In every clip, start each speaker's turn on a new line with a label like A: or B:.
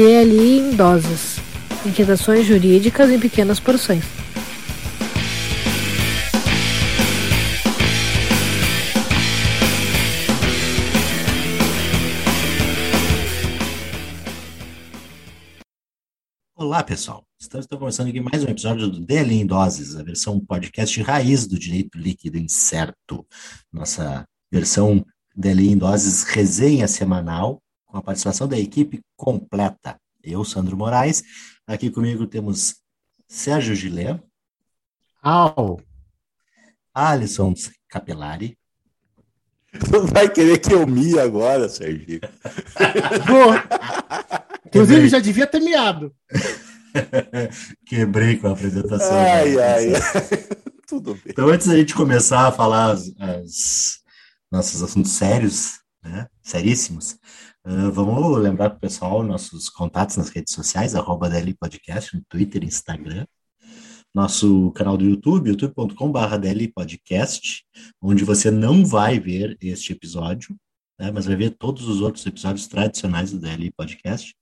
A: DLI em doses. Inquietações jurídicas em pequenas porções.
B: Olá, pessoal. Estamos começando aqui mais um episódio do DL em Doses, a versão podcast raiz do direito líquido incerto. Nossa versão DL em Doses resenha semanal, com a participação da equipe completa. Eu, Sandro Moraes. Aqui comigo temos Sérgio Gilé.
C: Au!
B: Alisson Capelari.
D: Tu vai querer que eu mie agora, Sérgio?
C: Vou. Inclusive, já devia ter miado.
B: Quebrei com a apresentação.
D: Ai,
B: né?
D: ai, Tudo bem.
B: Então, antes da gente começar a falar as, as nossos assuntos sérios, né? Seríssimos, uh, vamos lembrar para o pessoal nossos contatos nas redes sociais, arroba DL Podcast, no Twitter, Instagram. Nosso canal do YouTube, youtube.com.br DL Podcast, onde você não vai ver este episódio, né, mas vai ver todos os outros episódios tradicionais do DL Podcast.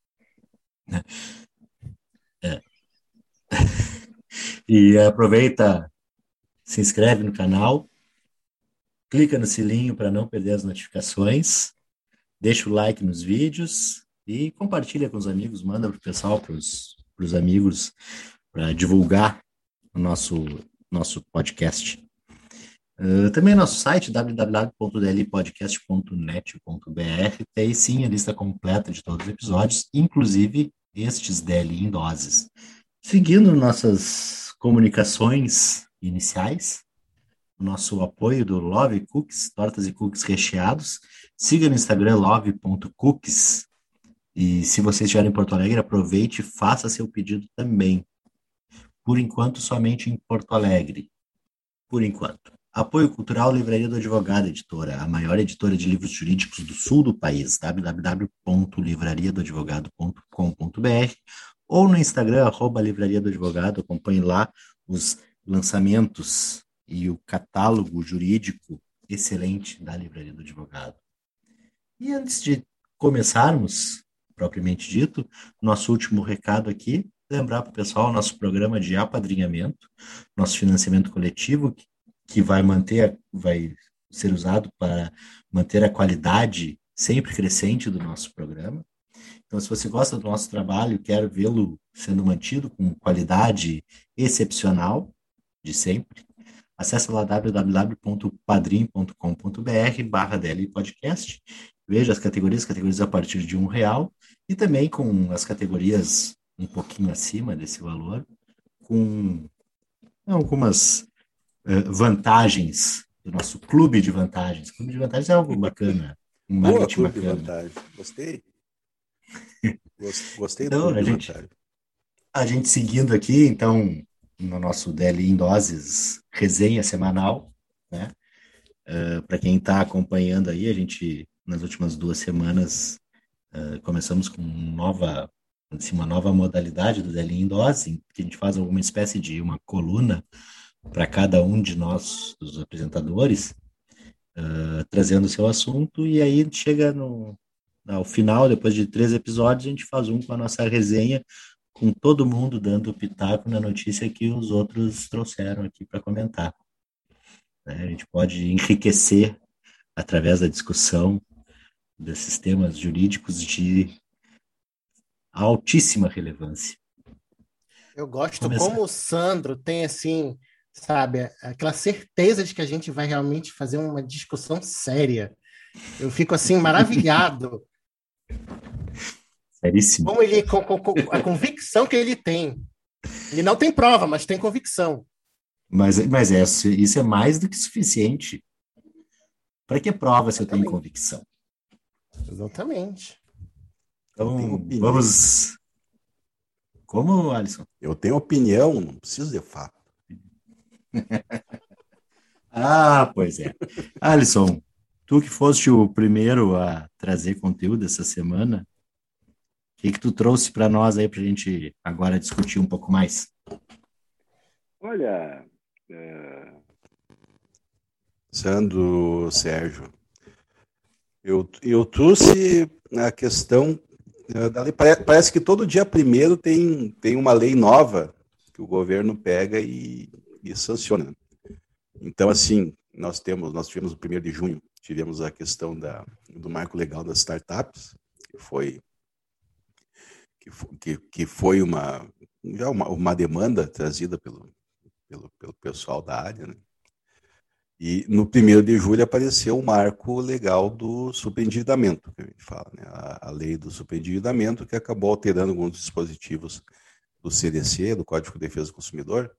B: Né? É. e aproveita, se inscreve no canal, clica no sininho para não perder as notificações, deixa o like nos vídeos e compartilha com os amigos, manda para o pessoal, para os amigos, para divulgar o nosso, nosso podcast. Uh, também nosso site, www.dlpodcast.net.br, tem sim a lista completa de todos os episódios, inclusive estes DL em doses. Seguindo nossas comunicações iniciais, nosso apoio do Love Cookies, tortas e cookies recheados. Siga no Instagram love.cookies. E se você estiver em Porto Alegre, aproveite e faça seu pedido também. Por enquanto, somente em Porto Alegre. Por enquanto. Apoio Cultural Livraria do Advogado Editora, a maior editora de livros jurídicos do sul do país, www.livrariadoadvogado.com.br ou no Instagram, arroba Livraria do Advogado, acompanhe lá os lançamentos e o catálogo jurídico excelente da Livraria do Advogado. E antes de começarmos, propriamente dito, nosso último recado aqui, lembrar para o pessoal nosso programa de apadrinhamento, nosso financiamento coletivo, que vai manter, vai ser usado para manter a qualidade sempre crescente do nosso programa. Então, se você gosta do nosso trabalho quer vê-lo sendo mantido com qualidade excepcional de sempre, acesse lá www.padrim.com.br barra podcast, veja as categorias, categorias a partir de um real, e também com as categorias um pouquinho acima desse valor, com algumas uh, vantagens do nosso clube de vantagens. Clube de vantagens é algo bacana. Um
D: Boa, clube de
B: bacana.
D: vantagem. Gostei. Gos- Gostei
B: Então,
D: do clube
B: a
D: de
B: gente-
D: vantagem.
B: A gente seguindo aqui, então, no nosso DL em Doses resenha semanal, né? Para quem está acompanhando aí, a gente, nas últimas duas semanas, uh, começamos com nova, assim, uma nova modalidade do DL em Dose, que a gente faz alguma espécie de uma coluna para cada um de nós, dos apresentadores, uh, trazendo o seu assunto, e aí chega no, ao final, depois de três episódios, a gente faz um com a nossa resenha com todo mundo dando pitaco na notícia que os outros trouxeram aqui para comentar. Né? A gente pode enriquecer através da discussão desses temas jurídicos de altíssima relevância.
C: Eu gosto
B: Começar.
C: como o Sandro tem, assim, sabe, aquela certeza de que a gente vai realmente fazer uma discussão séria. Eu fico, assim, maravilhado.
B: Seríssimo.
C: como ele, com, com- com a convicção que ele tem. Ele não tem prova, mas tem convicção.
B: Mas, mas é, isso é mais do que suficiente. Para que prova se eu tenho convicção?
C: Exatamente.
D: Eu tenho
B: Então,
D: opinião.
B: vamos. Como, Alisson?
D: Eu tenho opinião, não preciso de fato.
B: Ah, pois é. Alisson, tu que foste o primeiro a trazer conteúdo essa semana, que, que tu trouxe para nós aí para a gente agora discutir um pouco mais?
D: Olha, é... Sandro, Sérgio, eu, eu trouxe a questão Parece que todo dia primeiro tem, tem uma lei nova que o governo pega e, e sanciona. Então, assim, nós temos, nós tivemos o primeiro de junho, tivemos a questão da, do marco legal das startups, que foi que, que foi uma já uma, uma demanda trazida pelo, pelo, pelo pessoal da área, né? E no primeiro de julho apareceu o marco legal do superendividamento, que a gente fala, né? a, a lei do superendividamento, que acabou alterando alguns dispositivos do CDC, do Código de Defesa do Consumidor,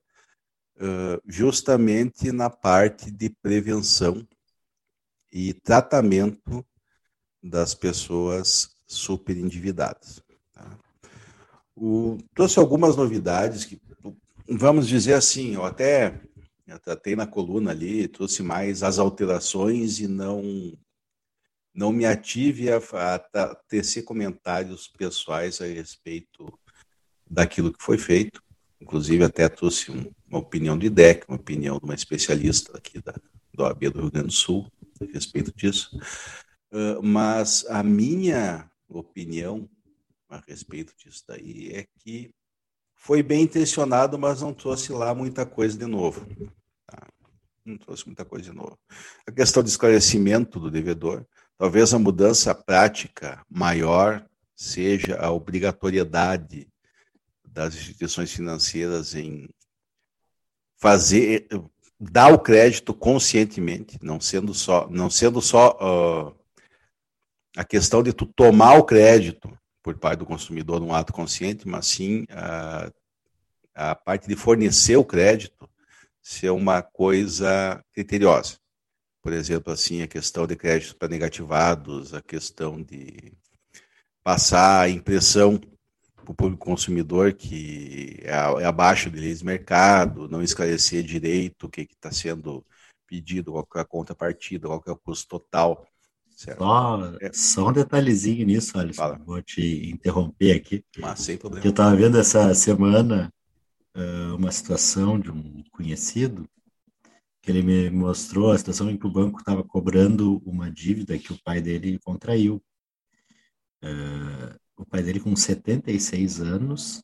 D: justamente na parte de prevenção e tratamento das pessoas superendividadas. O, trouxe algumas novidades que, vamos dizer assim, eu até eu tratei na coluna ali, trouxe mais as alterações e não não me ative a, a tecer comentários pessoais a respeito daquilo que foi feito. Inclusive, até trouxe um, uma opinião de DEC, uma opinião de uma especialista aqui da, do OAB do Rio Grande do Sul a respeito disso. Uh, mas a minha opinião a respeito disso daí é que foi bem intencionado, mas não trouxe lá muita coisa de novo. Tá? Não trouxe muita coisa de novo. A questão de esclarecimento do devedor, talvez a mudança prática maior seja a obrigatoriedade das instituições financeiras em fazer dar o crédito conscientemente, não sendo só não sendo só uh, a questão de tu tomar o crédito por parte do consumidor num ato consciente, mas sim a, a parte de fornecer o crédito ser uma coisa criteriosa. Por exemplo, assim, a questão de crédito para negativados, a questão de passar a impressão para o público consumidor que é, é abaixo de leis de mercado, não esclarecer direito o que está sendo pedido, qual é a contrapartida, qual é o custo total.
B: Só, é. só um detalhezinho nisso, Alisson. Fala. Vou te interromper aqui.
D: Mas sem problema.
B: Eu estava vendo essa semana uh, uma situação de um conhecido que ele me mostrou a situação em que o banco estava cobrando uma dívida que o pai dele contraiu. Uh, o pai dele, com 76 anos,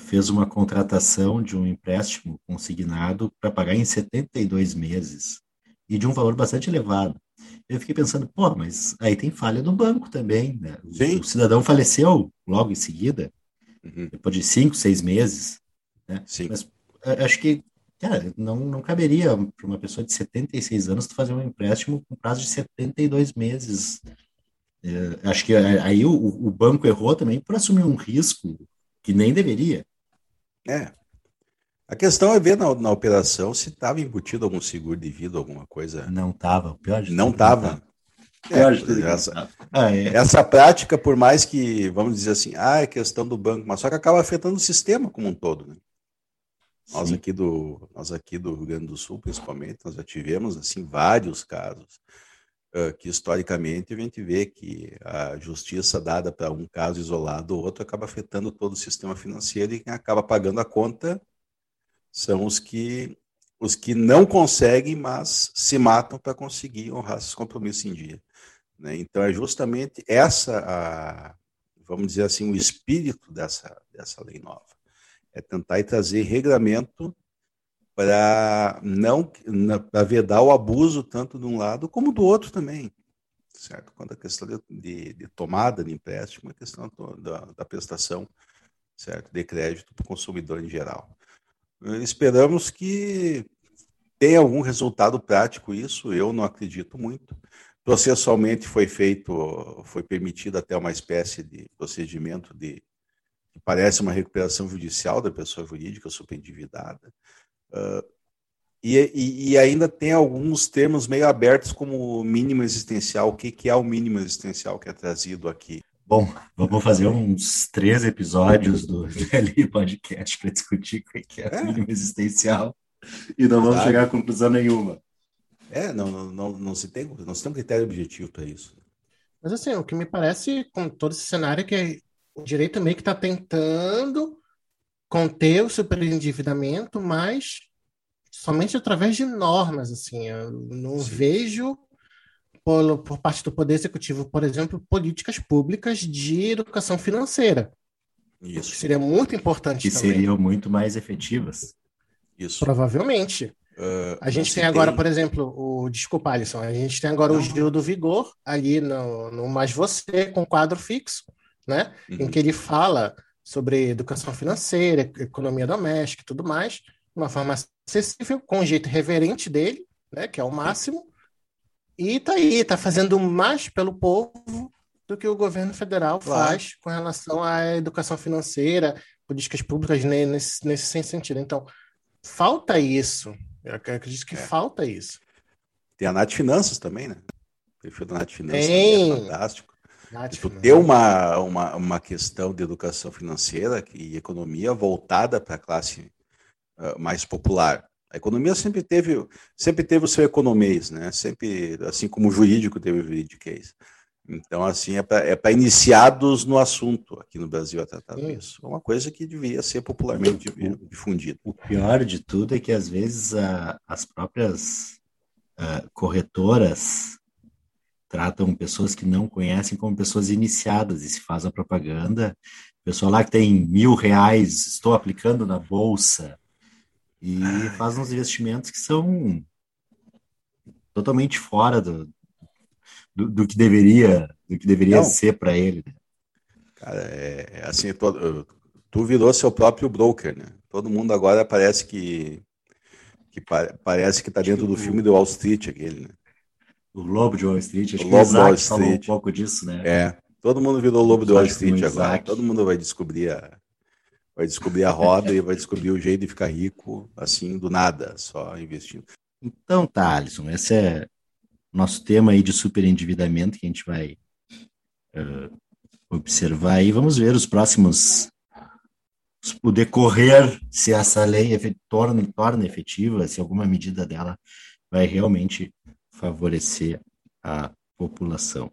B: fez uma contratação de um empréstimo consignado para pagar em 72 meses e de um valor bastante elevado. Eu fiquei pensando, pô, mas aí tem falha no banco também, né? O, o cidadão faleceu logo em seguida, uhum. depois de cinco, seis meses, né? Sim. Mas acho que, cara, não, não caberia para uma pessoa de 76 anos fazer um empréstimo com prazo de 72 meses é, acho que aí o, o, banco errou também por assumir um risco que nem deveria.
D: É. A questão é ver na, na operação se estava embutido algum seguro de vida, alguma coisa.
B: Não estava. Pior de
D: não estava. É, essa, ah, é. essa prática, por mais que, vamos dizer assim, ah, é questão do banco, mas só que acaba afetando o sistema como um todo. Né? Nós aqui, do, nós aqui do Rio Grande do Sul, principalmente, nós já tivemos assim vários casos que historicamente a gente vê que a justiça dada para um caso isolado ou outro acaba afetando todo o sistema financeiro e quem acaba pagando a conta são os que os que não conseguem, mas se matam para conseguir honrar esses compromissos em dia. Né? Então é justamente essa, a, vamos dizer assim, o espírito dessa, dessa lei nova. É tentar trazer regramento para não para vedar o abuso tanto de um lado como do outro também, certo? Quando a questão de, de, de tomada de empréstimo, a questão da, da prestação, certo, de crédito para o consumidor em geral. Esperamos que tenha algum resultado prático isso. Eu não acredito muito. Processualmente foi feito, foi permitido até uma espécie de procedimento de que parece uma recuperação judicial da pessoa jurídica superendividada. Uh, e, e, e, ainda tem alguns termos meio abertos, como mínimo existencial. O que, que é o mínimo existencial que é trazido aqui?
B: Bom, vamos fazer uns três episódios do GLI Podcast para discutir o que é, é o mínimo existencial e não vamos chegar a conclusão nenhuma.
D: É, não, não, não, não, se tem, não se tem um critério objetivo para isso.
C: Mas assim, o que me parece com todo esse cenário é que o direito meio que está tentando conter o superendividamento, mas somente através de normas, assim, eu não Sim. vejo por, por parte do Poder Executivo, por exemplo, políticas públicas de educação financeira.
D: Isso.
C: Seria muito importante
B: Que
C: também.
B: seriam muito mais efetivas.
D: Isso.
C: Provavelmente.
D: Uh,
C: A gente tem agora, por exemplo, o. Desculpa, Alisson. A gente tem agora o
D: Não.
C: Gil do Vigor, ali no, no Mais Você, com quadro fixo, né? Em
D: Uhum.
C: que ele fala sobre educação financeira, economia doméstica e tudo mais, de uma forma acessível, com o jeito reverente dele, né? Que é o máximo. E tá aí, tá fazendo mais pelo povo do que o governo federal
D: Claro.
C: faz com relação à educação financeira, políticas públicas ne- nesse, nesse sentido. Então, falta isso. Eu ac- acredito que
D: É.
C: falta isso.
D: Tem a Nath Finanças também, né? O perfil da Nath Finanças
C: Tem.
D: é fantástico.
C: Nath,
D: Tu
C: né?
D: ter uma, uma, uma questão de educação financeira e economia voltada para a classe ah, mais popular. A economia sempre teve, sempre teve o seu economês, né? Sempre, assim como o jurídico teve o juridiquês. Então, assim, é para é iniciados no assunto aqui no Brasil a tratar disso. É uma coisa que devia ser popularmente difundida.
B: O pior de tudo é que às vezes a- as próprias ah, corretoras tratam pessoas que não conhecem como pessoas iniciadas e se faz a propaganda. Pessoa lá que tem mil reais, estou aplicando na bolsa e faz uns investimentos que são totalmente fora do, do, do que deveria do que deveria
D: Não.
B: ser para ele. né?
D: Cara, é, é assim, todo- tu virou seu próprio broker, né? Todo mundo agora parece que, que pa- parece que tá dentro do filme do Wall Street, aquele, né?
B: O Lobo de Wall Street, acho
D: O
B: que o
D: de Wall
B: Isaac falou um
D: Street.
B: pouco disso, né?
D: É, todo mundo virou o lobo do Wall Street agora.
B: Isaac.
D: Todo mundo vai descobrir a, vai descobrir a roda e vai descobrir o jeito de ficar rico, assim, do nada, só investindo.
B: Então tá, Alisson, esse é nosso tema aí de superendividamento que a gente vai eh, observar aí. Vamos ver os próximos, o decorrer, se essa lei torna, torna efetiva, se alguma medida dela vai realmente favorecer a população.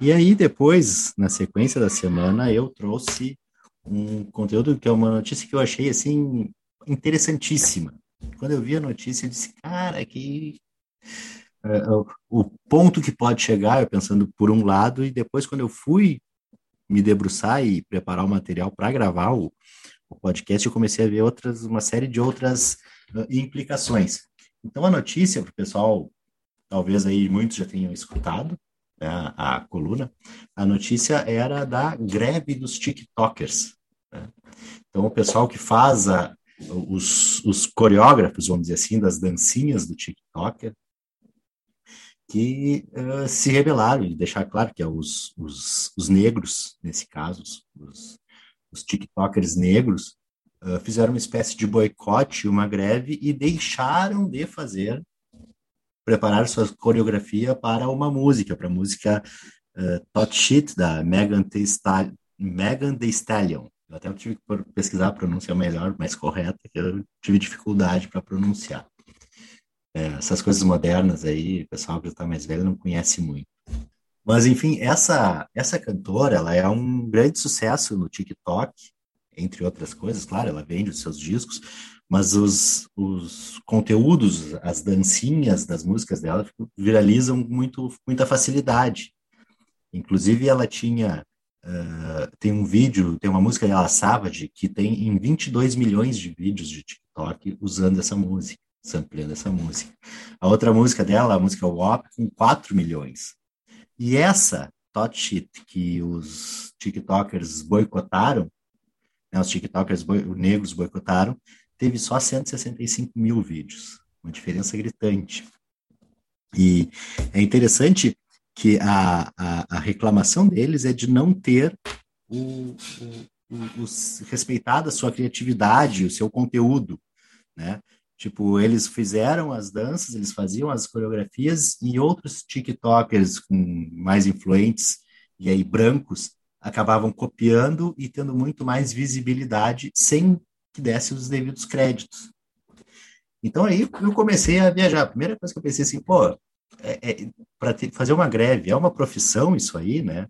B: E aí depois, na sequência da semana, eu trouxe um conteúdo que é uma notícia que eu achei assim interessantíssima. Quando eu vi a notícia, eu disse, cara, que é, o, o ponto que pode chegar, eu pensando por um lado, e depois quando eu fui me debruçar e preparar o material para gravar o, o podcast, eu comecei a ver outras, uma série de outras uh, implicações. Então a notícia para o pessoal, talvez aí muitos já tenham escutado né, a coluna, a notícia era da greve dos TikTokers. né? Então o pessoal que faz a, os, os coreógrafos, vamos dizer assim, das dancinhas do TikTok, que uh, se rebelaram, e deixar claro que é os, os, os negros, nesse caso, os, os TikTokers negros, uh, fizeram uma espécie de boicote, uma greve, e deixaram de fazer, preparar sua coreografia para uma música, para a música uh, Tot Shit, da Megan Thee, Stallion, Megan Thee Stallion. Eu até tive que pesquisar a pronúncia melhor, mais correta, que eu tive dificuldade para pronunciar. É, essas coisas modernas aí, o pessoal que está mais velho não conhece muito. Mas, enfim, essa, essa cantora, ela é um grande sucesso no TikTok, entre outras coisas, claro, ela vende os seus discos, mas os, os conteúdos, as dancinhas das músicas dela viralizam muito, muita facilidade. Inclusive, ela tinha Uh, tem um vídeo, tem uma música dela, Savage, que tem em 22 milhões de vídeos de TikTok usando essa música, sampleando essa música. A outra música dela, a música WAP, com 4 milhões. E essa, Tot Shit, que os TikTokers boicotaram, né, os TikTokers boi negros boicotaram, teve só 165 mil vídeos, uma diferença gritante. E é interessante que a, a, a, reclamação deles é de não ter o, o, o, o, respeitado a sua criatividade, o seu conteúdo, né? Tipo, eles fizeram as danças, eles faziam as coreografias e outros TikTokers com mais influentes e aí brancos acabavam copiando e tendo muito mais visibilidade sem que desse os devidos créditos. Então aí eu comecei a viajar. A primeira coisa que eu pensei assim, pô, é, é, para fazer uma greve é uma profissão isso aí, né?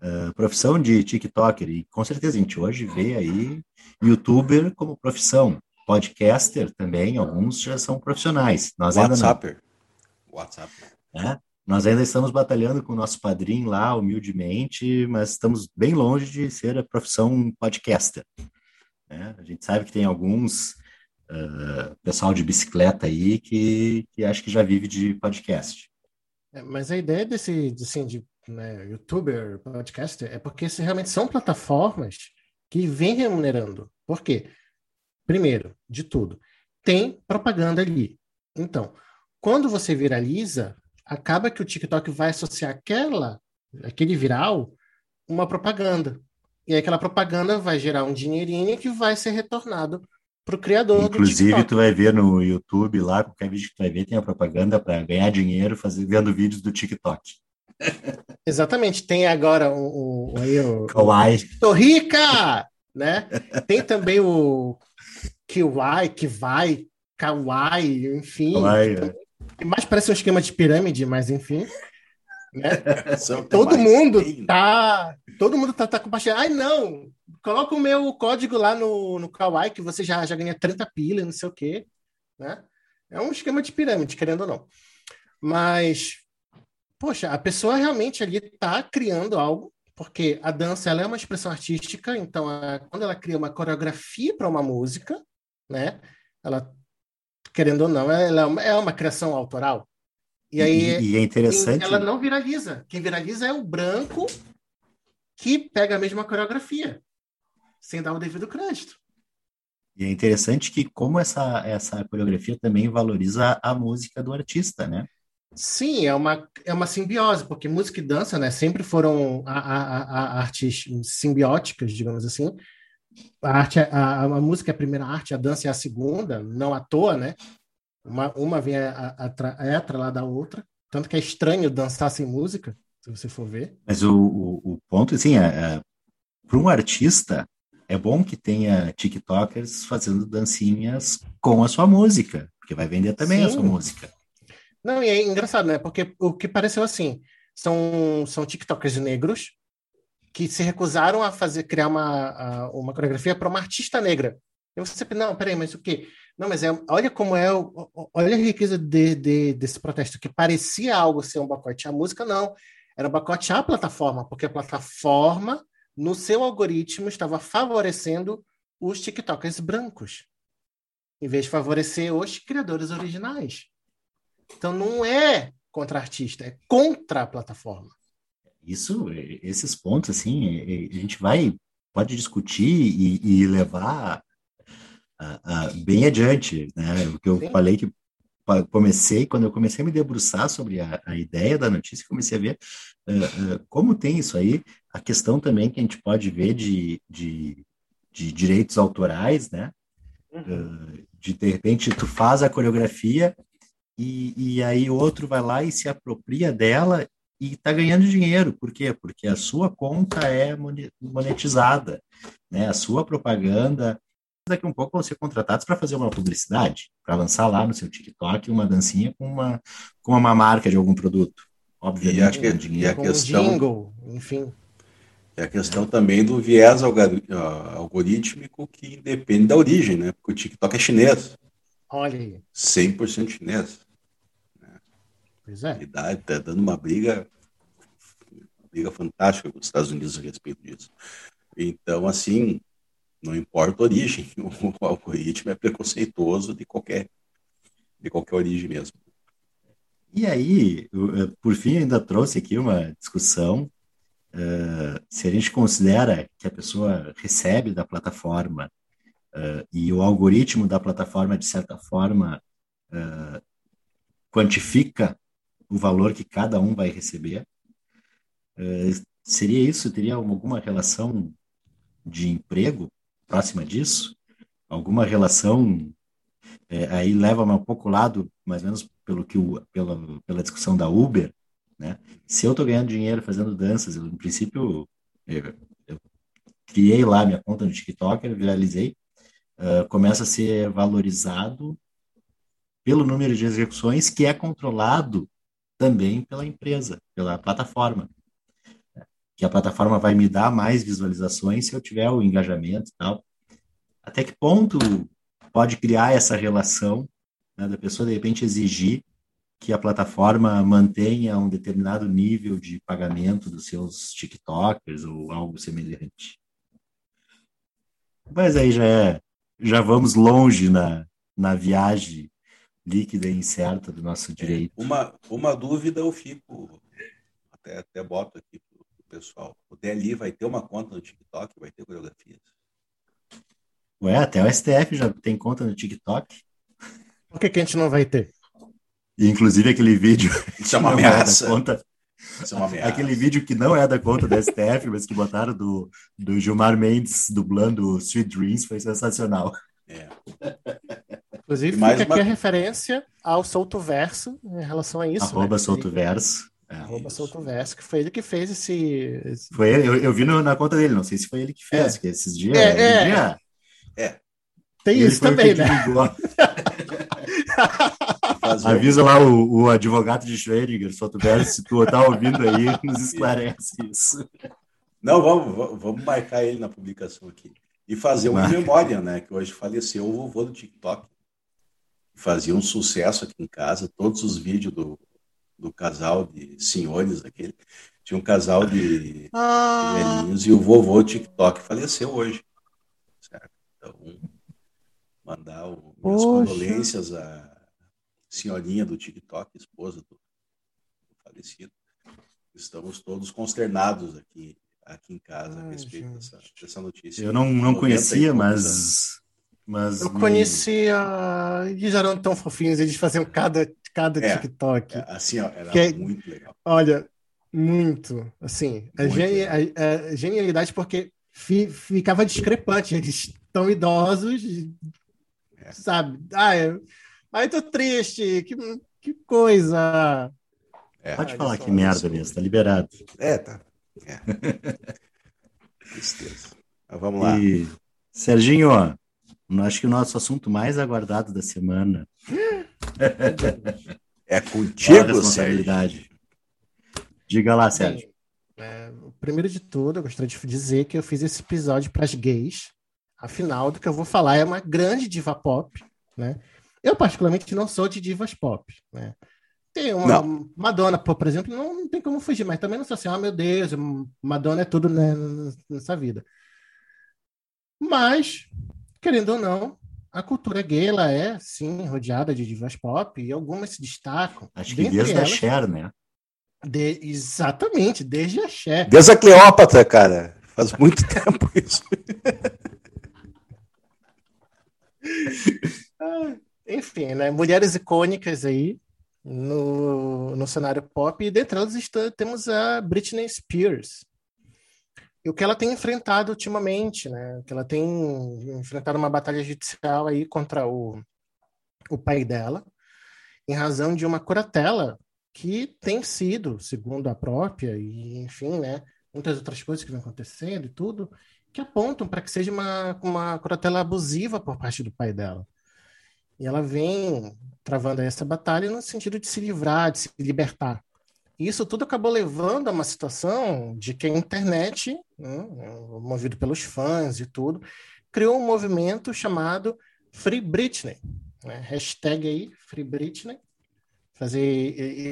B: Uh, profissão de TikToker e com certeza a gente hoje vê aí YouTuber como profissão, podcaster também, alguns já são profissionais. Nós
D: WhatsApper.
B: WhatsApp. Né? Nós ainda estamos batalhando com o nosso padrinho lá, humildemente, mas estamos bem longe de ser a profissão podcaster. Né? A gente sabe que tem alguns uh, pessoal de bicicleta aí que, que acho que já vive de podcast.
C: É, mas a ideia desse, assim, de né, youtuber, podcaster, é porque realmente são plataformas que vêm remunerando. Por quê? Primeiro, de tudo, tem propaganda ali. Então, quando você viraliza, acaba que o TikTok vai associar aquela, aquele viral, uma propaganda. E aí aquela propaganda vai gerar um dinheirinho que vai ser retornado para o criador
B: Inclusive, tu vai ver no YouTube lá, qualquer vídeo que tu vai ver, tem a propaganda para ganhar dinheiro fazendo, vendo vídeos do TikTok.
C: Exatamente. Tem agora o, o, o,
B: Kawaii.
C: Tô rica! Né? Tem também o Kiwai, que vai, Kawaii, enfim. Kawaii, é. Mais parece um esquema de pirâmide, mas enfim. Né? todo mundo tá, todo mundo tá, tá compartilhando. Ai, não, coloca o meu código lá no, no Kawaii que você já, já ganha 30 pilas, não sei o quê. Né? É um esquema de pirâmide, querendo ou não. Mas, poxa, a pessoa realmente ali tá criando algo, porque a dança ela é uma expressão artística, então a, quando ela cria uma coreografia para uma música, né? Ela, querendo ou não, ela é uma, é uma criação autoral. E aí
B: e, e é interessante.
C: Ela não viraliza. Quem viraliza é o branco que pega a mesma coreografia, sem dar o devido crédito.
B: E é interessante que como essa, essa coreografia também valoriza a música do artista, né?
C: Sim, é uma, é uma simbiose, porque música e dança né, sempre foram a, a, a artes simbióticas, digamos assim, a arte, a, a, música é a primeira arte, a dança é a segunda, não à toa, né? Uma, uma vem a, a, é atrelada da outra, tanto que é estranho dançar sem música, se você for ver.
B: Mas o, o, o ponto, assim, é, é para um artista, é bom que tenha TikTokers fazendo dancinhas com a sua música, porque vai vender também Sim. a sua música.
C: Não, e é engraçado, né? Porque o que pareceu assim, são, são TikTokers negros que se recusaram a fazer criar uma, uma coreografia para uma artista negra. E você pensa, não, peraí, mas o quê? Não, mas é, olha como é, olha a riqueza de, de, desse protesto, que parecia algo ser um boicote à música, não. Era um boicote à plataforma, porque a plataforma, no seu algoritmo, estava favorecendo os TikTokers brancos, em vez de favorecer os criadores originais. Então não é contra artista, é contra a plataforma
B: isso, esses pontos, assim, a gente vai, pode discutir e, e levar a, a, bem adiante, né? O que eu Sim. falei que comecei, quando eu comecei a me debruçar sobre a, a ideia da notícia, comecei a ver uh, uh, como tem isso aí, a questão também que a gente pode ver de, de, de direitos autorais, né? Uh, de, de repente, tu faz a coreografia e, e aí outro vai lá e se apropria dela e está ganhando dinheiro. Por quê? Porque a sua conta é monetizada, né? A sua propaganda. Daqui um pouco vão ser contratados para fazer uma publicidade, para lançar lá no seu TikTok uma dancinha com uma, com uma marca de algum produto. Obviamente,
D: e a, dinheiro. E a questão,
C: jingle, enfim.
D: E a questão também do viés algorítmico que depende da origem, né? Porque o TikTok é chinês.
C: Olha aí.
D: 100% chinês.
C: Pois é.
D: Está tá dando uma briga, uma briga fantástica com os Estados Unidos a respeito disso. Então, assim, não importa a origem, o algoritmo é preconceituoso de qualquer, de qualquer origem mesmo.
B: E aí, por fim, ainda trouxe aqui uma discussão uh, se a gente considera que a pessoa recebe da plataforma uh, e o algoritmo da plataforma, de certa forma, uh, quantifica o valor que cada um vai receber. Seria isso? Teria alguma relação de emprego próxima disso? Alguma relação? É, aí leva-me um pouco lado, mais ou menos pelo que o, pela, pela discussão da Uber, né? Se eu estou ganhando dinheiro fazendo danças, eu, no princípio eu, eu, criei lá minha conta no TikTok, viralizei, uh, começa a ser valorizado pelo número de execuções que é controlado também pela empresa, pela plataforma. Que a plataforma vai me dar mais visualizações se eu tiver o engajamento e tal. Até que ponto pode criar essa relação né, da pessoa, de repente, exigir que a plataforma mantenha um determinado nível de pagamento dos seus TikTokers ou algo semelhante. Mas aí já é, já vamos longe na, na viagem líquida e incerta do nosso direito.
D: Uma, uma dúvida eu fico, até, até boto aqui pessoal. O DLI vai ter uma conta no TikTok, vai ter coreografias?
B: Ué, até o STF já tem conta no TikTok.
C: Por que, que a gente não vai ter?
B: E, inclusive aquele vídeo.
D: Isso é uma ameaça.
B: É conta,
D: Isso é uma ameaça.
B: aquele vídeo que não é da conta do STF, mas que botaram do, do Gilmar Mendes dublando Sweet Dreams foi sensacional.
D: É.
C: Inclusive,
D: E mais
C: fica aqui
D: uma-
C: a referência ao Solto Verso em relação a isso.
B: Arroba
C: né?
B: Solto Verso. É.
C: Arroba Verso, que foi ele que fez esse. esse-
B: Foi ele, eu, eu vi no- na conta dele, não sei se foi ele que fez,
C: É.
B: que esses dias.
C: É, é.
B: dia,
C: Tem
B: ele
C: isso também, né?
B: Avisa lá o, o advogado de Schrödinger, Solto Verso, se tu tá ouvindo aí, nos esclarece isso.
D: Não, vamos, vamos- vamos marcar ele na publicação aqui. E fazer uma
B: Marca.
D: memória, né? Que hoje faleceu o vovô do TikTok. Fazia um sucesso aqui em casa, todos os vídeos do, do casal de senhores aquele. Tinha um casal de
C: Ah,
D: velhinhos e o vovô TikTok faleceu hoje. Certo? Então, mandar o, minhas
C: Poxa.
D: condolências à senhorinha do TikTok, esposa do, do falecido. Estamos todos consternados aqui, aqui em casa a
C: Ai,
D: respeito
C: gente.
D: dessa, dessa notícia.
B: Eu não, não
D: 90
B: conhecia, mas. Mas
C: eu
B: me-
C: conhecia. Eles eram tão fofinhos, eles faziam cada, cada
D: É.
C: TikTok.
D: É, Assim, ó, era
C: Que é-
D: muito legal.
C: Olha, muito. Assim, a,
D: Muito
C: geni- a- a genialidade, porque fi- ficava discrepante. Eles tão idosos,
D: É.
C: sabe? Ai, ai, tô triste, que, que coisa.
D: É,
B: Pode
C: Ah,
B: falar que merda mesmo, tá liberado.
D: é tá. É. Tristeza. Mas vamos lá.
B: E, Serginho, ó, acho que o nosso assunto mais aguardado da semana
D: É contigo, Sérgio.
B: Diga lá, Sérgio.
C: Bem, é, primeiro de tudo, eu gostaria de dizer que eu fiz esse episódio para as gays. Afinal, do que eu vou falar é uma grande diva pop, né? Eu, particularmente, não sou de divas pop, né? Tem uma Madonna, pô, por exemplo, não, não tem como fugir, mas também não sou assim, ah, meu Deus, Madonna é tudo né, nessa vida. Mas, querendo ou não, a cultura gay, ela é, sim, rodeada de divas pop, e algumas se destacam.
B: Acho que desde a
C: elas,
B: Cher, né?
C: de- exatamente, desde a Cher.
D: Desde a Cleópatra, cara. Faz muito tempo isso.
C: Enfim, né? Mulheres icônicas aí no, no cenário pop, e dentre elas está, temos a Britney Spears. E o que ela tem enfrentado ultimamente, né? Que ela tem enfrentado uma batalha judicial aí contra o, o pai dela, em razão de uma curatela que tem sido, segundo a própria, e enfim, né? Muitas outras coisas que vem acontecendo e tudo, que apontam para que seja uma, uma curatela abusiva por parte do pai dela. E ela vem travando essa batalha no sentido de se livrar, de se libertar. Isso tudo acabou levando a uma situação de que a internet, né, movido pelos fãs e tudo, criou um movimento chamado Free Britney. Né? Hashtag aí, Free Britney. Fazer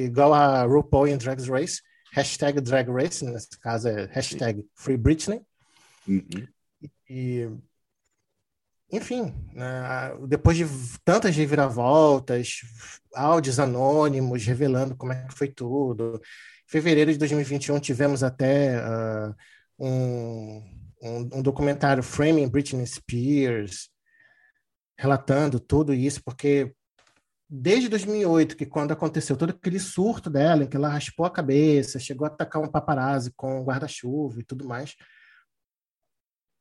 C: igual a RuPaul em Drag Race. Hashtag Drag Race, nesse caso é hashtag Free Britney.
D: Uhum.
C: E, enfim, né, depois de tantas reviravoltas, áudios anônimos revelando como é que foi tudo. Em fevereiro de 2021 tivemos até ah, um, um, um documentário Framing Britney Spears, relatando tudo isso, porque desde 2008, que quando aconteceu todo aquele surto dela, em que ela raspou a cabeça, chegou a atacar um paparazzi com um guarda-chuva e tudo mais,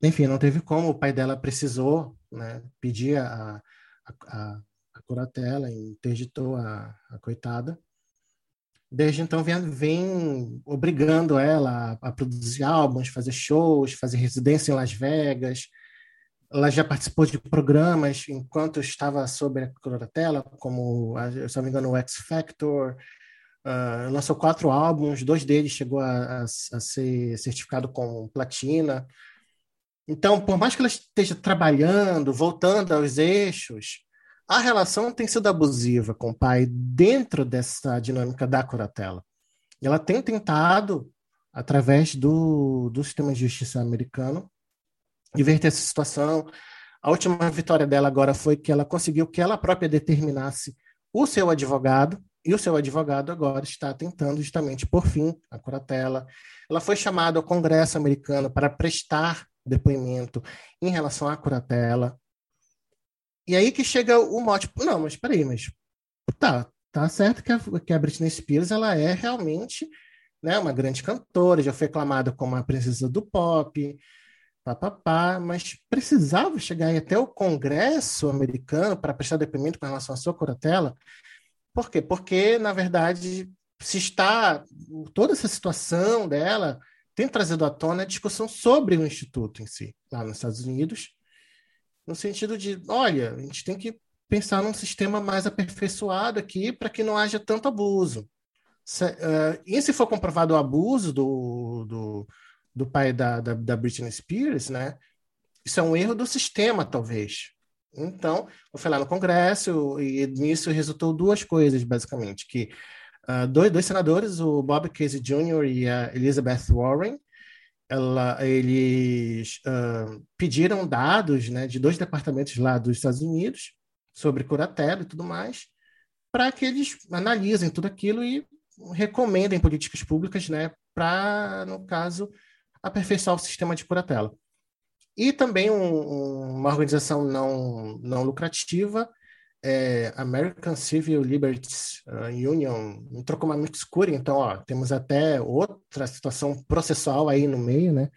C: enfim, não teve como, o pai dela precisou né, pedir a, a, a, a curatela, interditou a, a coitada. Desde então vem, vem obrigando ela a, a produzir álbuns, fazer shows, fazer residência em Las Vegas. Ela já participou de programas enquanto estava sob a curatela, como, se não me engano, o X Factor. Uh, lançou quatro álbuns, dois deles chegou a, a, a ser certificado com platina. Então, por mais que ela esteja trabalhando, voltando aos eixos, a relação tem sido abusiva com o pai dentro dessa dinâmica da curatela. Ela tem tentado, através do, do sistema de justiça americano, inverter essa situação. A última vitória dela agora foi que ela conseguiu que ela própria determinasse o seu advogado, e o seu advogado agora está tentando justamente por fim a curatela. Ela foi chamada ao Congresso americano para prestar depoimento em relação à curatela. E aí que chega o mote, não, mas peraí, mas tá, tá certo que a, que a Britney Spears ela é realmente né, uma grande cantora, já foi aclamada como a princesa do pop, papapá, mas precisava chegar até o Congresso americano para prestar depoimento com relação à sua curatela? Por quê? Porque, na verdade, se está toda essa situação dela tem trazido à tona a discussão sobre o instituto em si, lá nos Estados Unidos, no sentido de, olha, a gente tem que pensar num sistema mais aperfeiçoado aqui para que não haja tanto abuso. Se, uh, e se for comprovado o abuso do, do, do pai da, da, da, Britney Spears, né? Isso é um erro do sistema, talvez. Então, eu fui lá no Congresso e nisso resultou duas coisas, basicamente, que uh, dois, dois senadores, o Bob Casey Jr. e a Elizabeth Warren, ela, eles uh, pediram dados né, de dois departamentos lá dos Estados Unidos sobre curatela e tudo mais, para que eles analisem tudo aquilo e recomendem políticas públicas né, para, no caso, aperfeiçoar o sistema de curatela. E também um, uma organização não, não lucrativa é, American Civil Liberties uh, Union entrou com uma mix cura, então ó, temos até outra situação processual aí no meio, né?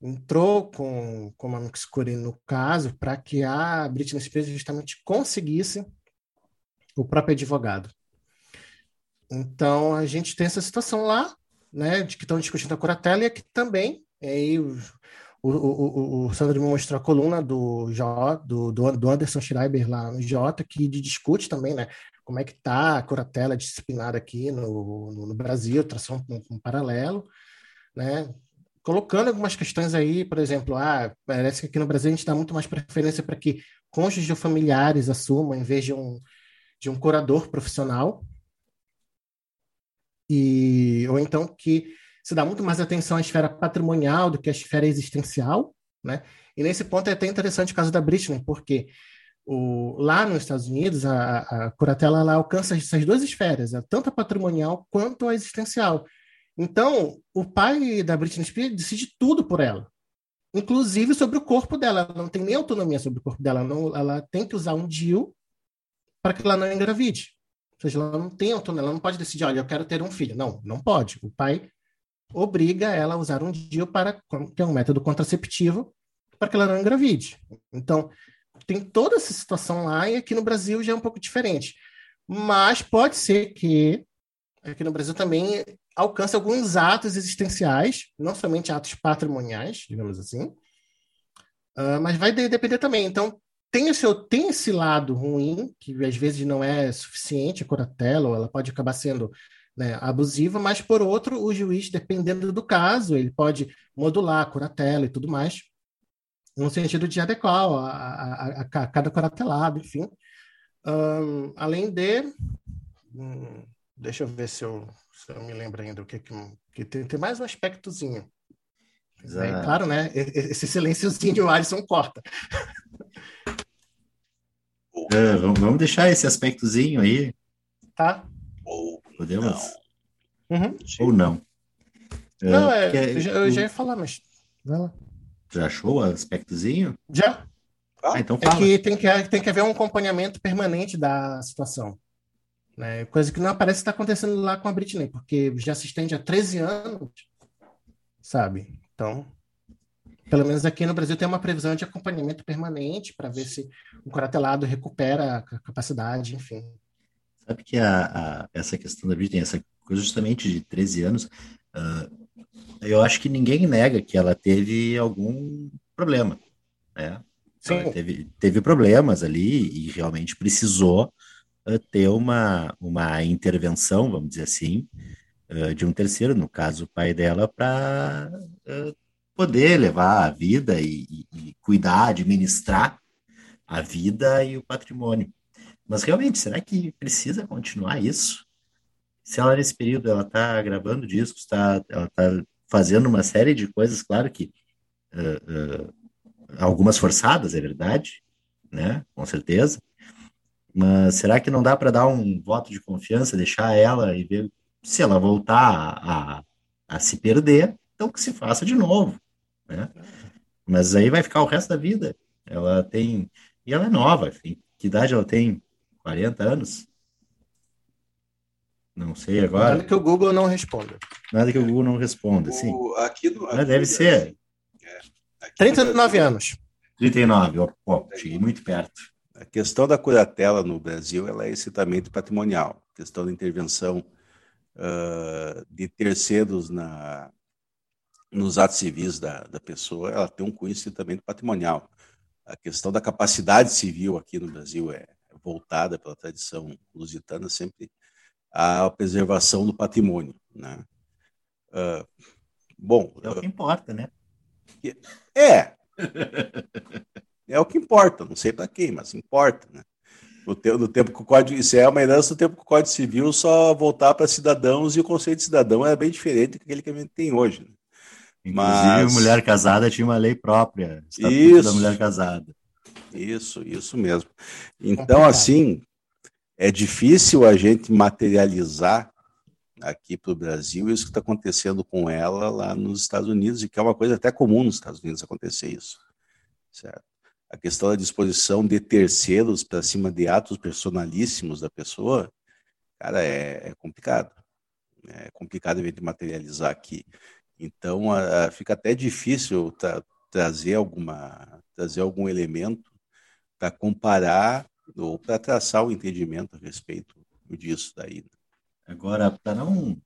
C: Entrou com, com uma mix cura no caso para que a Britney Spears justamente conseguisse o próprio advogado. Então a gente tem essa situação lá, né, de que estão discutindo a curatela e aqui também, aí o, o, o, Sandro me mostrou a coluna do, J, do, do Anderson Schreiber lá no Jota, que discute também, né? Como é que está a curatela disciplinar aqui no, no, no Brasil, tração um, um, paralelo, né? Colocando algumas questões aí, por exemplo, ah, parece que aqui no Brasil a gente dá muito mais preferência para que cônjuges ou familiares assumam em vez de um, de um curador profissional, e, ou então que se dá muito mais atenção à esfera patrimonial do que à esfera existencial, né? E nesse ponto é até interessante o caso da Britney, porque o, lá nos Estados Unidos a, a curatela ela alcança essas duas esferas, tanto a patrimonial quanto a existencial. Então, o pai da Britney Spears decide tudo por ela, inclusive sobre o corpo dela. Ela não tem nem autonomia sobre o corpo dela, não, ela tem que usar um DIU para que ela não engravide. Ou seja, ela não tem autonomia, ela não pode decidir, olha, eu quero ter um filho. Não, não pode. O pai obriga ela a usar um DIU para que é um método contraceptivo para que ela não engravide. Então, tem toda essa situação lá e aqui no Brasil já é um pouco diferente. Mas pode ser que aqui no Brasil também alcance alguns atos existenciais, não somente atos patrimoniais, digamos assim, uh, mas vai depender também. Então, tem, seu, tem esse lado ruim, que às vezes não é suficiente a curatela, ou ela pode acabar sendo né, abusiva, mas por outro, o juiz, dependendo do caso, ele pode modular a curatela e tudo mais, no sentido de adequar a, a, a, a cada curatelado, enfim. Um, além de. Hum, deixa eu ver se eu, se eu me lembro ainda o que, que, que tem, tem mais um aspectozinho. É, claro, né? Esse silênciozinho o Alisson corta.
B: É, vamos deixar esse aspectozinho aí.
C: Tá.
B: Podemos?
C: Não. Uhum.
B: Ou não?
C: Não, é, é, eu, já, eu já ia falar, mas. Vai lá.
B: Já achou o aspectozinho?
C: Já.
B: Ah, então fala.
C: É que tem, que tem que haver um acompanhamento permanente da situação. Né? Coisa que não aparece está acontecendo lá com a Britney, porque já se estende há 13 anos, sabe? Então, pelo menos aqui no Brasil tem uma previsão de acompanhamento permanente para ver se o coratelado recupera a capacidade, enfim.
B: Sabe que a, a, essa questão da Britney, essa coisa justamente de 13 anos, uh, eu acho que ninguém nega que ela teve algum problema, né? Teve, teve problemas ali e realmente precisou uh, ter uma, uma intervenção, vamos dizer assim, uh, de um terceiro, no caso o pai dela, para poder levar a vida e, e, e cuidar, administrar a vida e o patrimônio. Mas realmente, será que precisa continuar isso? Se ela nesse período ela está gravando discos, tá, ela está fazendo uma série de coisas, claro que uh, uh, algumas forçadas, é verdade, né? Com certeza. Mas será que não dá para dar um voto de confiança, deixar ela e ver se ela voltar a, a, a se perder, então que se faça de novo, né? Mas aí vai ficar o resto da vida. Ela tem e ela é nova, enfim. Que idade ela tem? 40 anos? Não sei agora.
C: Nada que o Google não responda.
B: Nada que o Google não responda, sim.
D: O, aqui no, aqui,
B: Mas deve ser.
C: É, 39 anos.
B: 39, ó, cheguei muito perto.
D: A questão da curatela no Brasil ela é excitamento patrimonial. A questão da intervenção uh, de terceiros na, nos atos civis da, da pessoa, ela tem um cunho excitamento patrimonial. A questão da capacidade civil aqui no Brasil é voltada pela tradição lusitana sempre à preservação do patrimônio. Né? Uh, bom.
B: É o que importa, né?
D: É. é o que importa, não sei para quem, mas importa, né? No tempo, no tempo que o Código isso é uma herança do tempo que o Código Civil só voltar para cidadãos e o conceito de cidadão é bem diferente daquele que a gente tem hoje. Né?
B: Inclusive, mas... mulher casada tinha uma lei própria, isso, da mulher casada.
D: Isso, isso mesmo. Então, assim, é difícil a gente materializar aqui para o Brasil isso que está acontecendo com ela lá nos Estados Unidos, e que é uma coisa até comum nos Estados Unidos acontecer isso. Certo? A questão da disposição de terceiros para cima de atos personalíssimos da pessoa, cara, é, é complicado. É complicado a gente materializar aqui. Então, a, a, fica até difícil tra trazer, alguma, trazer algum elemento para comparar ou para traçar o entendimento a respeito disso daí. Né?
B: Agora, para não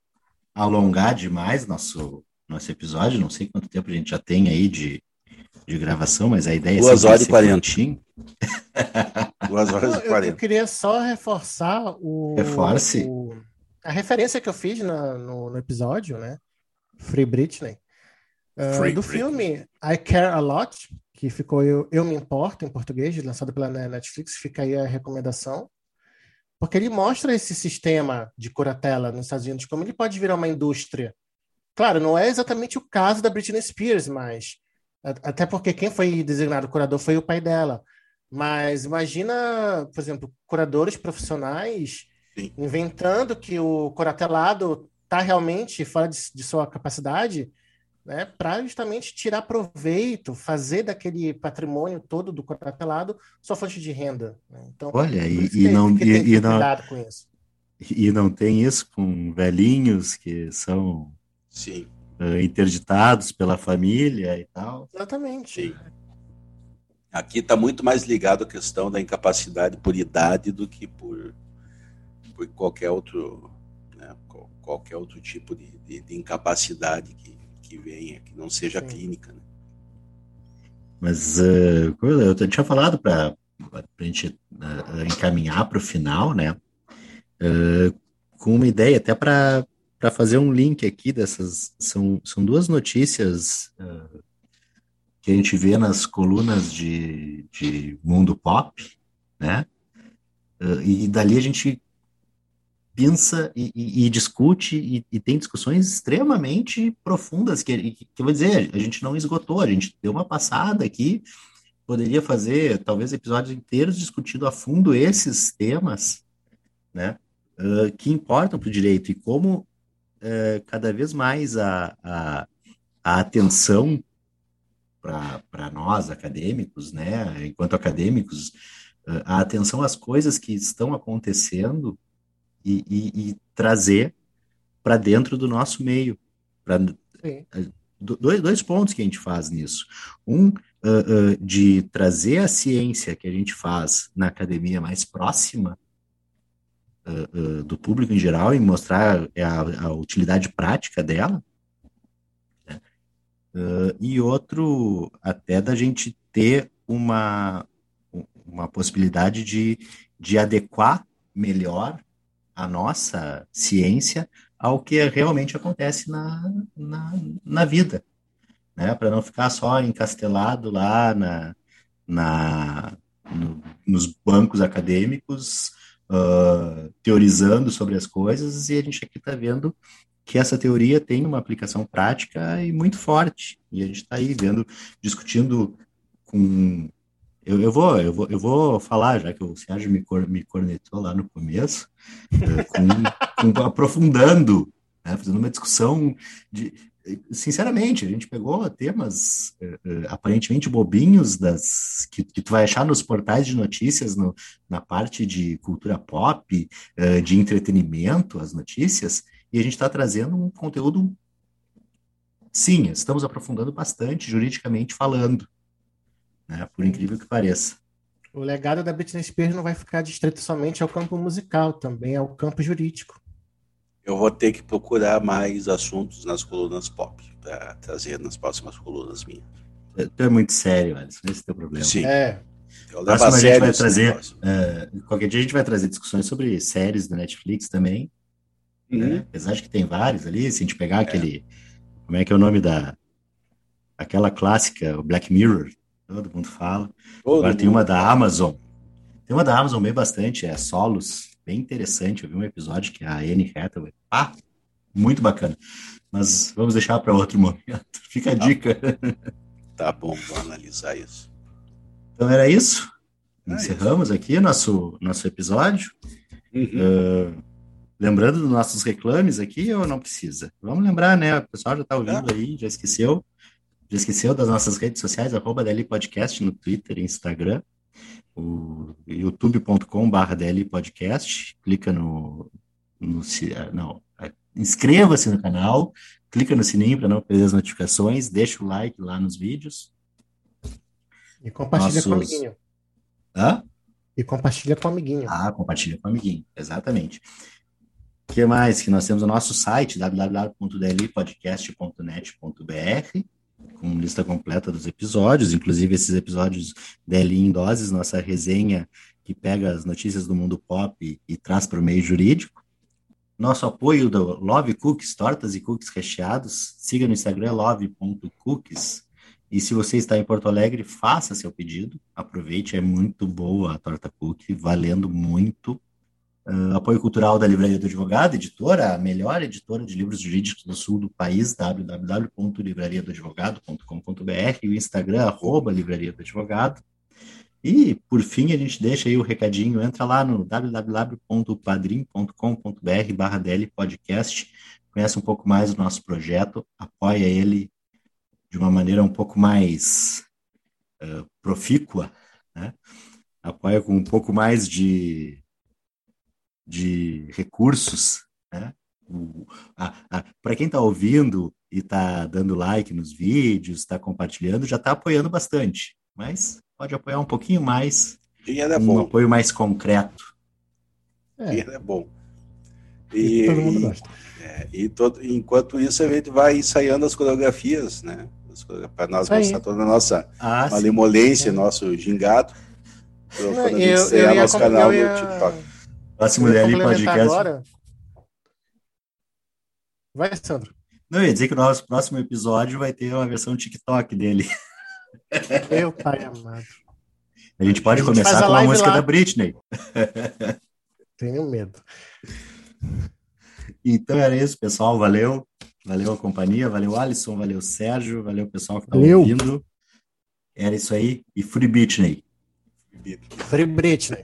B: alongar demais nosso, nosso episódio, não sei quanto tempo a gente já tem aí de, de gravação, mas a ideia
D: é Duas
B: é
D: horas e quarenta. Duas horas e quarenta.
C: Eu, eu, queria só reforçar o,
B: Reforce.
C: O, a referência que eu fiz na, no, no, episódio, né? Free Britney. Uh, Free do Britney. filme I Care a Lot, que ficou eu, eu Me Importo em português, lançado pela Netflix, fica aí a recomendação porque ele mostra esse sistema de curatela nos Estados Unidos, como ele pode virar uma indústria. Claro, não é exatamente o caso da Britney Spears, mas até porque quem foi designado curador foi o pai dela. Mas imagina, por exemplo, curadores profissionais Sim. inventando que o curatelado está realmente fora de, de sua capacidade né, para justamente tirar proveito, fazer daquele patrimônio todo do cotatelado sua fonte de renda. Né? Então,
B: olha, e, e não e, e não com isso. E não tem isso com velhinhos que são
D: Sim.
B: Uh, interditados pela família e tal.
C: Exatamente. Sim.
D: Aqui está muito mais ligado à questão da incapacidade por idade do que por, por qualquer outro né, qualquer outro tipo de, de, de incapacidade que que venha, que não seja Sim. clínica. Né?
B: Mas uh, eu tinha falado para a gente uh, encaminhar para o final, né? Uh, com uma ideia até para fazer um link aqui dessas. São, são duas notícias que a gente vê nas colunas de, de mundo pop, né? e dali a gente pensa e, e, e discute e, e, tem discussões extremamente profundas que, que, que eu vou dizer, a gente não esgotou, a gente deu uma passada aqui, poderia fazer talvez episódios inteiros discutindo a fundo esses temas, né, uh, que importam para o direito e como uh, cada vez mais a, a, a atenção para nós acadêmicos, né, enquanto acadêmicos, uh, a atenção às coisas que estão acontecendo e, e, e trazer para dentro do nosso meio. Pra, dois, dois pontos que a gente faz nisso. Um, uh, uh, de trazer a ciência que a gente faz na academia mais próxima uh, do público em geral e mostrar a, a utilidade prática dela. Né? e outro, até da gente ter uma, uma possibilidade de, de adequar melhor a nossa ciência ao que realmente acontece na, na, na vida, né? Para não ficar só encastelado lá na, na, no, nos bancos acadêmicos, uh, teorizando sobre as coisas, e a gente aqui está vendo que essa teoria tem uma aplicação prática e muito forte. E a gente está aí vendo, discutindo com. Eu, eu, vou, eu, vou, eu vou falar, já que o Sérgio me, cor, me cornetou lá no começo, com, com, aprofundando, né, fazendo uma discussão de, sinceramente, a gente pegou temas uh, aparentemente bobinhos das que, que, tu vai achar nos portais de notícias, no, na parte de cultura pop, uh, de entretenimento, as notícias, e a gente está trazendo um conteúdo. Sim, estamos aprofundando bastante, juridicamente falando, né, por incrível que pareça.
C: O legado da Britney Spears não vai ficar distrito somente ao campo musical, também ao campo jurídico
D: eu vou ter que procurar mais assuntos nas colunas pop para trazer nas próximas colunas minhas.
B: É, tu é muito sério, Alisson, esse é o teu problema.
D: Sim.
C: É.
B: Eu Próximo a, gente vai trazer, uh, qualquer dia a gente vai trazer discussões sobre séries do Netflix também. Uhum. Né? Apesar de que tem vários ali, se a gente pegar é. aquele. Como é que é o nome da. Aquela clássica, o Black Mirror, todo mundo fala. Todo Agora mundo. tem uma da Amazon. Tem uma da Amazon bem bastante, é Solos bem interessante. Eu vi um episódio que é a Anne Hathaway. Ah, muito bacana. Mas vamos deixar para outro momento. Fica a tá. dica.
D: Tá bom, vou analisar isso.
B: Então era isso. É Encerramos isso. aqui nosso, nosso episódio. Uhum. Uh, lembrando dos nossos reclames aqui ou não precisa? Vamos lembrar, né? O pessoal já está ouvindo é. aí, já esqueceu. Já esqueceu das nossas redes sociais, arroba DL Podcast no Twitter e Instagram o youtube.com.br DL Podcast, clica no, no não, inscreva-se no canal, clica no sininho para não perder as notificações, deixa o like lá nos vídeos.
C: E compartilha Nossos... com o amiguinho.
B: Hã?
C: E compartilha com o amiguinho.
B: Ah, compartilha com o amiguinho, exatamente. O que mais? Que nós temos o nosso site, www.dlpodcast.net.br com lista completa dos episódios, inclusive esses episódios dele em doses, nossa resenha que pega as notícias do mundo pop e traz para o meio jurídico. Nosso apoio do Love Cookies, tortas e cookies recheados. Siga no Instagram love.cookies. E se você está em Porto Alegre, faça seu pedido. Aproveite, é muito boa a torta cookie, valendo muito. Uh, apoio cultural da Livraria do Advogado, editora, a melhor editora de livros jurídicos do sul do país, www.livrariadoadvogado.com.br e o Instagram, arroba Livraria do Advogado. E, por fim, a gente deixa aí o recadinho, entra lá no www.padrim.com.br barra podcast, conhece um pouco mais do nosso projeto, apoia ele de uma maneira um pouco mais uh, profícua, né? apoia com um pouco mais de de recursos, né? Para quem está ouvindo e está dando like nos vídeos, está compartilhando, já está apoiando bastante, mas pode apoiar um pouquinho mais,
D: Dinheiro é
B: um
D: bom.
B: apoio mais concreto.
D: É. Dinheiro é bom. E, e todo mundo gosta. É, e todo, enquanto isso, a gente vai ensaiando as coreografias, né? Para nós mostrar toda a nossa ah, malemolência, é. nosso gingado.
C: Eu, eu nosso canal ia... no TikTok.
B: Próximo ali podcast. Agora...
C: Vai, Sandro.
B: Não, eu ia dizer que o nosso próximo episódio vai ter uma versão TikTok dele.
C: Meu pai amado.
B: A gente pode a gente começar com a música lá. da Britney.
C: Tenho medo.
B: Então era isso, pessoal. Valeu. Valeu a companhia, valeu Alisson, valeu Sérgio, valeu o pessoal que está ouvindo. Era isso aí. E Free Britney.
C: Free Britney.